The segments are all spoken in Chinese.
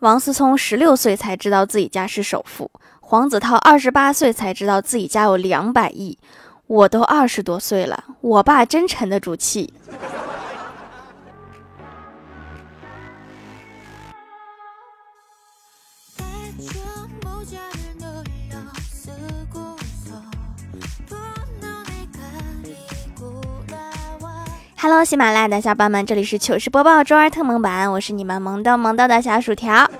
王思聪十六岁才知道自己家是首富，黄子韬二十八岁才知道自己家有两百亿。我都二十多岁了，我爸真沉得住气。Hello，喜马拉雅的小伙伴们，这里是糗事播报周二特萌版，我是你们萌逗萌逗的小薯条。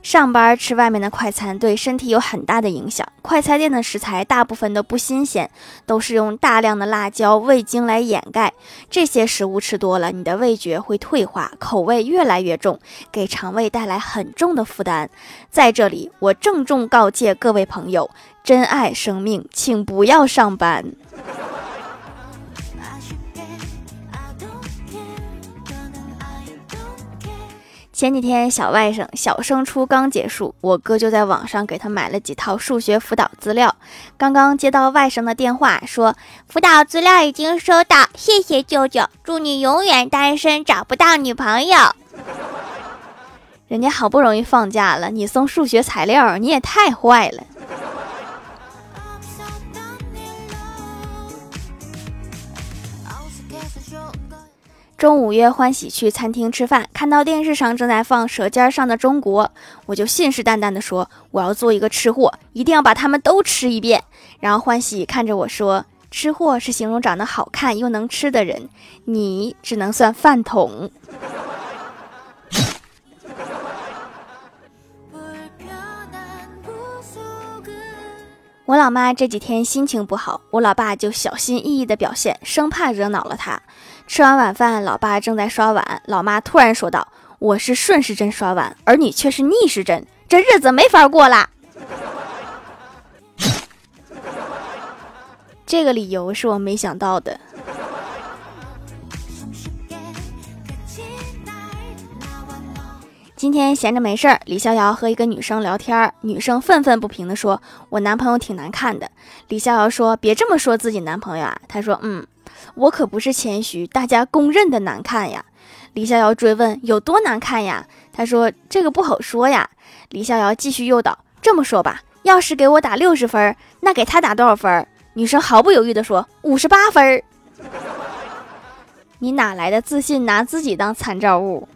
上班吃外面的快餐对身体有很大的影响，快餐店的食材大部分都不新鲜，都是用大量的辣椒、味精来掩盖。这些食物吃多了，你的味觉会退化，口味越来越重，给肠胃带来很重的负担。在这里，我郑重告诫各位朋友：珍爱生命，请不要上班。前几天小外甥小升初刚结束，我哥就在网上给他买了几套数学辅导资料。刚刚接到外甥的电话，说辅导资料已经收到，谢谢舅舅，祝你永远单身，找不到女朋友。人家好不容易放假了，你送数学材料，你也太坏了。中午约欢喜去餐厅吃饭，看到电视上正在放《舌尖上的中国》，我就信誓旦旦地说：“我要做一个吃货，一定要把他们都吃一遍。”然后欢喜看着我说：“吃货是形容长得好看又能吃的人，你只能算饭桶。”我老妈这几天心情不好，我老爸就小心翼翼的表现，生怕惹恼了她。吃完晚饭，老爸正在刷碗，老妈突然说道：“我是顺时针刷碗，而你却是逆时针，这日子没法过啦。”这个理由是我没想到的。今天闲着没事儿，李逍遥和一个女生聊天，女生愤愤不平地说：“我男朋友挺难看的。”李逍遥说：“别这么说自己男朋友啊。”他说：“嗯。”我可不是谦虚，大家公认的难看呀。李逍遥追问有多难看呀？他说这个不好说呀。李逍遥继续诱导，这么说吧，要是给我打六十分，那给他打多少分？女生毫不犹豫地说五十八分。你哪来的自信，拿自己当参照物？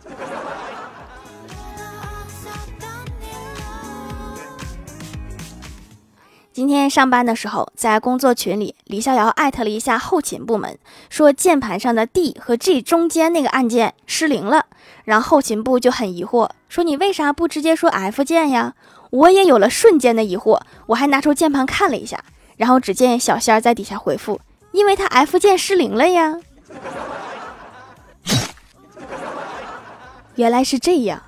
今天上班的时候，在工作群里，李逍遥艾特了一下后勤部门，说键盘上的 D 和 G 中间那个按键失灵了。然后后勤部就很疑惑，说你为啥不直接说 F 键呀？我也有了瞬间的疑惑，我还拿出键盘看了一下，然后只见小仙儿在底下回复，因为他 F 键失灵了呀。原来是这样。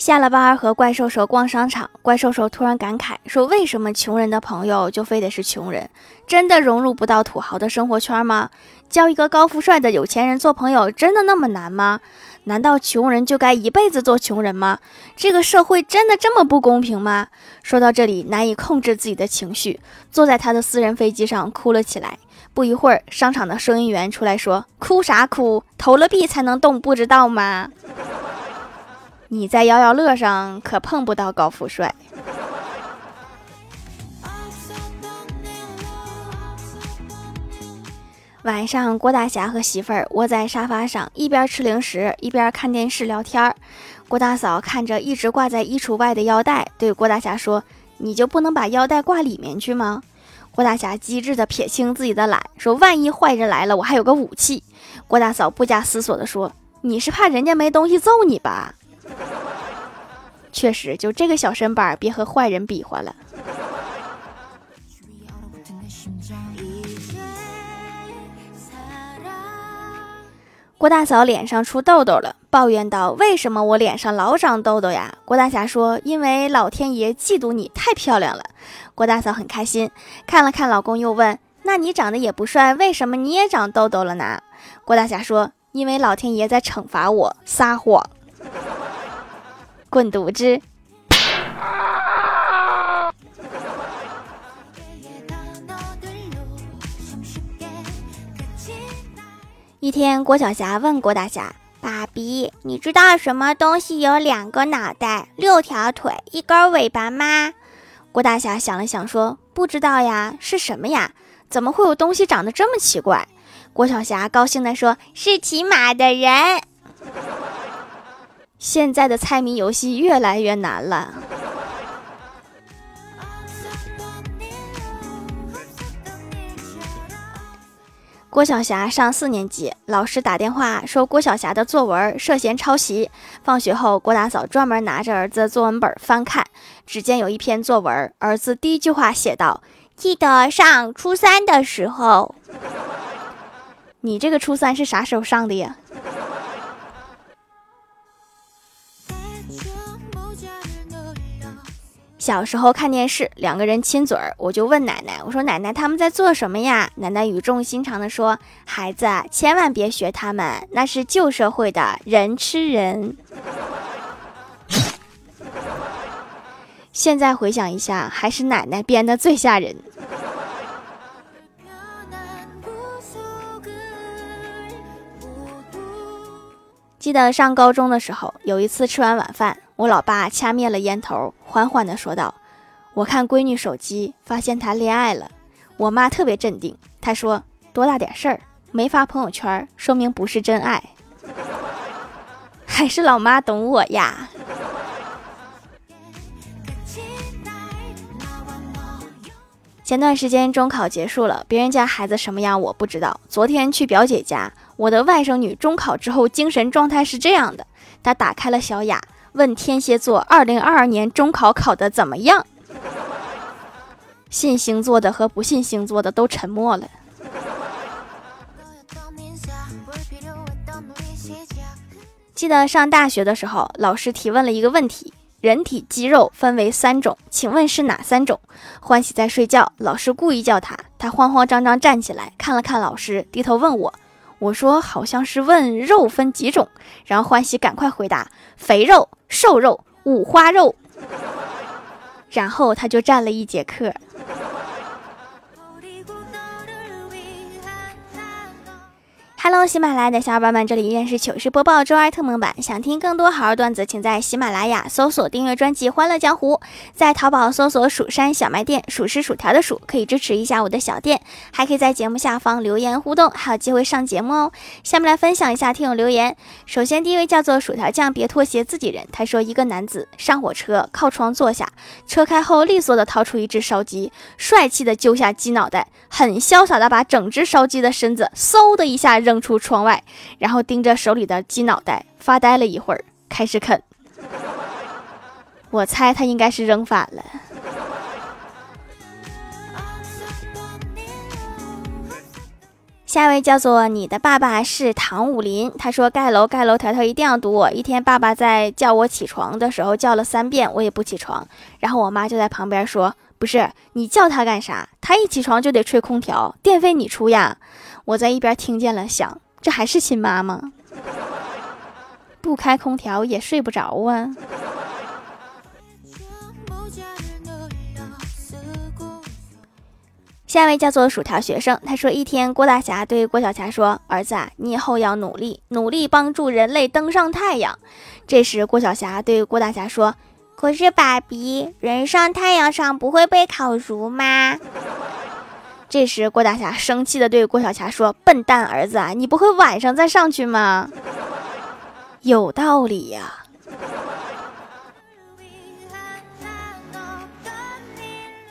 下了班和怪兽兽逛商场，怪兽兽突然感慨说：“为什么穷人的朋友就非得是穷人？真的融入不到土豪的生活圈吗？交一个高富帅的有钱人做朋友真的那么难吗？难道穷人就该一辈子做穷人吗？这个社会真的这么不公平吗？”说到这里，难以控制自己的情绪，坐在他的私人飞机上哭了起来。不一会儿，商场的收银员出来说：“哭啥哭？投了币才能动，不知道吗？”你在摇摇乐上可碰不到高富帅。晚上，郭大侠和媳妇儿窝在沙发上，一边吃零食一边看电视聊天儿。郭大嫂看着一直挂在衣橱外的腰带，对郭大侠说：“你就不能把腰带挂里面去吗？”郭大侠机智的撇清自己的懒，说：“万一坏人来了，我还有个武器。”郭大嫂不假思索的说：“你是怕人家没东西揍你吧？” 确实，就这个小身板，别和坏人比划了。郭大嫂脸上出痘痘了，抱怨道：“为什么我脸上老长痘痘呀？”郭大侠说：“因为老天爷嫉妒你太漂亮了。”郭大嫂很开心，看了看老公，又问：“那你长得也不帅，为什么你也长痘痘了呢？”郭大侠说：“因为老天爷在惩罚我撒谎。”滚犊子！一天，郭晓霞问郭大侠：“爸比，你知道什么东西有两个脑袋、六条腿、一根尾巴吗？”郭大侠想了想说：“不知道呀，是什么呀？怎么会有东西长得这么奇怪？”郭晓霞高兴地说：“是骑马的人。”现在的猜谜游戏越来越难了。郭晓霞上四年级，老师打电话说郭晓霞的作文涉嫌抄袭。放学后，郭大嫂专门拿着儿子作文本翻看，只见有一篇作文，儿子第一句话写道：“记得上初三的时候。”你这个初三是啥时候上的呀？小时候看电视，两个人亲嘴儿，我就问奶奶：“我说奶奶他们在做什么呀？”奶奶语重心长地说：“孩子，千万别学他们，那是旧社会的人吃人。”现在回想一下，还是奶奶编的最吓人。记得上高中的时候，有一次吃完晚饭。我老爸掐灭了烟头，缓缓地说道：“我看闺女手机，发现她恋爱了。”我妈特别镇定，她说：“多大点事儿，没发朋友圈，说明不是真爱。”还是老妈懂我呀。前段时间中考结束了，别人家孩子什么样我不知道。昨天去表姐家，我的外甥女中考之后精神状态是这样的：她打开了小雅。问天蝎座二零二二年中考考的怎么样？信星座的和不信星座的都沉默了。记得上大学的时候，老师提问了一个问题：人体肌肉分为三种，请问是哪三种？欢喜在睡觉，老师故意叫他，他慌慌张张站起来，看了看老师，低头问我。我说好像是问肉分几种，然后欢喜赶快回答：肥肉、瘦肉、五花肉。然后他就站了一节课。Hello，喜马拉雅的小伙伴们，这里依然是糗事播报周二特蒙版。想听更多好玩段子，请在喜马拉雅搜索订阅专辑《欢乐江湖》，在淘宝搜索“蜀山小卖店”，数是薯条的数，可以支持一下我的小店，还可以在节目下方留言互动，还有机会上节目哦。下面来分享一下听友留言。首先，第一位叫做薯条酱，别拖鞋，自己人。他说，一个男子上火车，靠窗坐下，车开后利索的掏出一只烧鸡，帅气的揪下鸡脑袋，很潇洒的把整只烧鸡的身子嗖的一下扔。扔出窗外，然后盯着手里的鸡脑袋发呆了一会儿，开始啃。我猜他应该是扔反了。下一位叫做你的爸爸是唐武林，他说盖楼盖楼，条条一定要堵我。一天，爸爸在叫我起床的时候叫了三遍，我也不起床。然后我妈就在旁边说：“不是你叫他干啥？他一起床就得吹空调，电费你出呀。”我在一边听见了，想这还是亲妈吗？不开空调也睡不着啊。下一位叫做薯条学生，他说：一天，郭大侠对郭晓霞说：“儿子，你以后要努力，努力帮助人类登上太阳。”这时，郭晓霞对郭大侠说：“可是爸比，人上太阳上不会被烤熟吗？”这时，郭大侠生气地对郭小霞说：“笨蛋儿子啊，你不会晚上再上去吗？”有道理呀。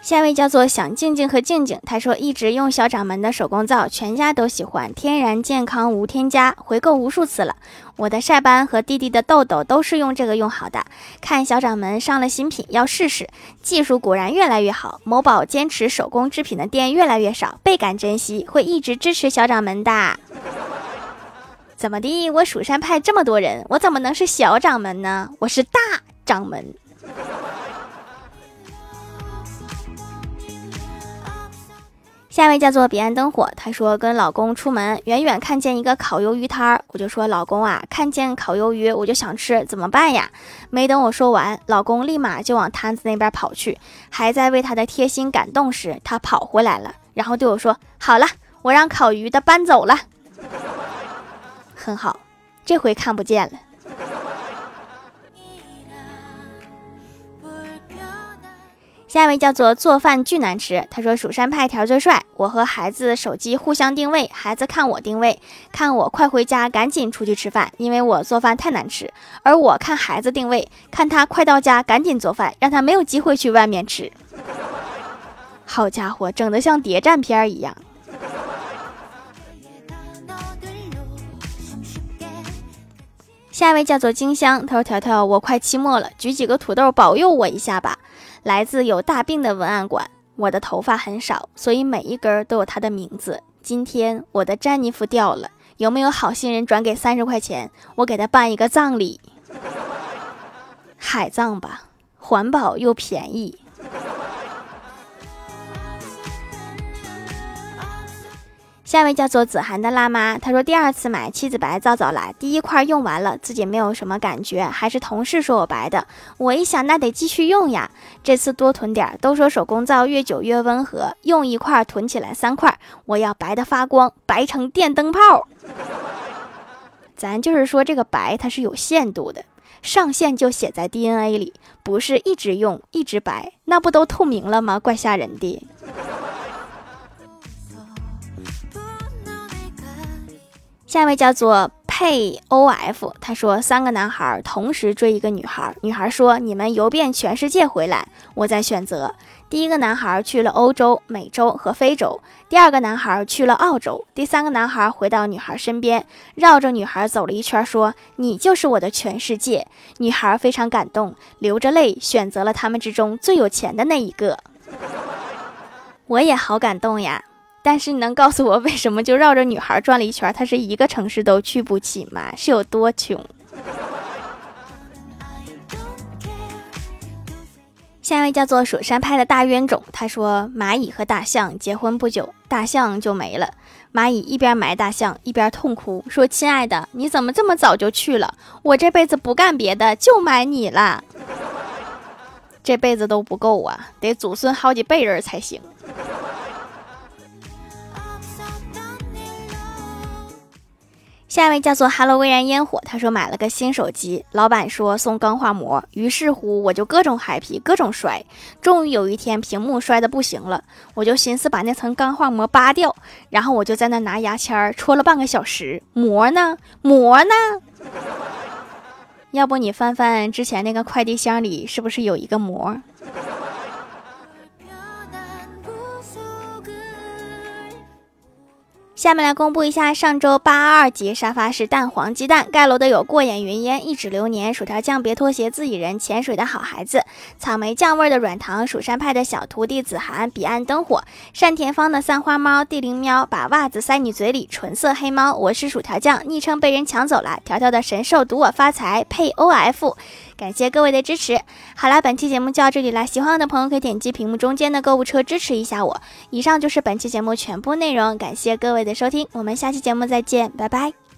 下一位叫做想静静和静静，他说一直用小掌门的手工皂，全家都喜欢，天然健康无添加，回购无数次了。我的晒斑和弟弟的痘痘都是用这个用好的。看小掌门上了新品，要试试，技术果然越来越好。某宝坚持手工制品的店越来越少，倍感珍惜，会一直支持小掌门的。怎么的？我蜀山派这么多人，我怎么能是小掌门呢？我是大掌门。下一位叫做彼岸灯火，她说跟老公出门，远远看见一个烤鱿鱼摊儿，我就说老公啊，看见烤鱿鱼我就想吃，怎么办呀？没等我说完，老公立马就往摊子那边跑去，还在为他的贴心感动时，他跑回来了，然后对我说：“好了，我让烤鱼的搬走了。” 很好，这回看不见了。下一位叫做做饭巨难吃，他说蜀山派条最帅。我和孩子手机互相定位，孩子看我定位，看我快回家，赶紧出去吃饭，因为我做饭太难吃。而我看孩子定位，看他快到家，赶紧做饭，让他没有机会去外面吃。好家伙，整得像谍战片一样。下一位叫做金香，他说条条，我快期末了，举几个土豆保佑我一下吧。来自有大病的文案馆，我的头发很少，所以每一根都有他的名字。今天我的詹妮弗掉了，有没有好心人转给三十块钱，我给他办一个葬礼？海葬吧，环保又便宜。下一位叫做子涵的辣妈，她说第二次买七子白皂皂来，第一块用完了，自己没有什么感觉，还是同事说我白的。我一想，那得继续用呀，这次多囤点。都说手工皂越久越温和，用一块囤起来三块，我要白的发光，白成电灯泡。咱就是说这个白它是有限度的，上限就写在 DNA 里，不是一直用一直白，那不都透明了吗？怪吓人的。下一位叫做佩 O F，他说三个男孩同时追一个女孩，女孩说你们游遍全世界回来，我再选择。第一个男孩去了欧洲、美洲和非洲，第二个男孩去了澳洲，第三个男孩回到女孩身边，绕着女孩走了一圈，说你就是我的全世界。女孩非常感动，流着泪选择了他们之中最有钱的那一个。我也好感动呀。但是你能告诉我为什么就绕着女孩转了一圈，他是一个城市都去不起吗？是有多穷？下一位叫做蜀山派的大冤种，他说蚂蚁和大象结婚不久，大象就没了。蚂蚁一边埋大象，一边痛哭，说：“亲爱的，你怎么这么早就去了？我这辈子不干别的，就埋你了。这辈子都不够啊，得祖孙好几辈人才行。”下一位叫做 Hello 微燃烟火，他说买了个新手机，老板说送钢化膜，于是乎我就各种 happy，各种摔，终于有一天屏幕摔的不行了，我就寻思把那层钢化膜扒掉，然后我就在那拿牙签戳了半个小时，膜呢？膜呢？要不你翻翻之前那个快递箱里，是不是有一个膜？下面来公布一下上周八二级沙发是蛋黄鸡蛋盖楼的有过眼云烟一指流年薯条酱别拖鞋自己人潜水的好孩子。草莓酱味的软糖蜀山派的小徒弟子涵彼岸灯火。单田芳的三花猫地灵喵把袜子塞你嘴里纯色黑猫。我是薯条酱昵称被人抢走了条条的神兽赌我发财配 O F。感谢各位的支持。好啦，本期节目就到这里啦。喜欢我的朋友可以点击屏幕中间的购物车支持一下我。以上就是本期节目全部内容，感谢各位的收听，我们下期节目再见，拜拜。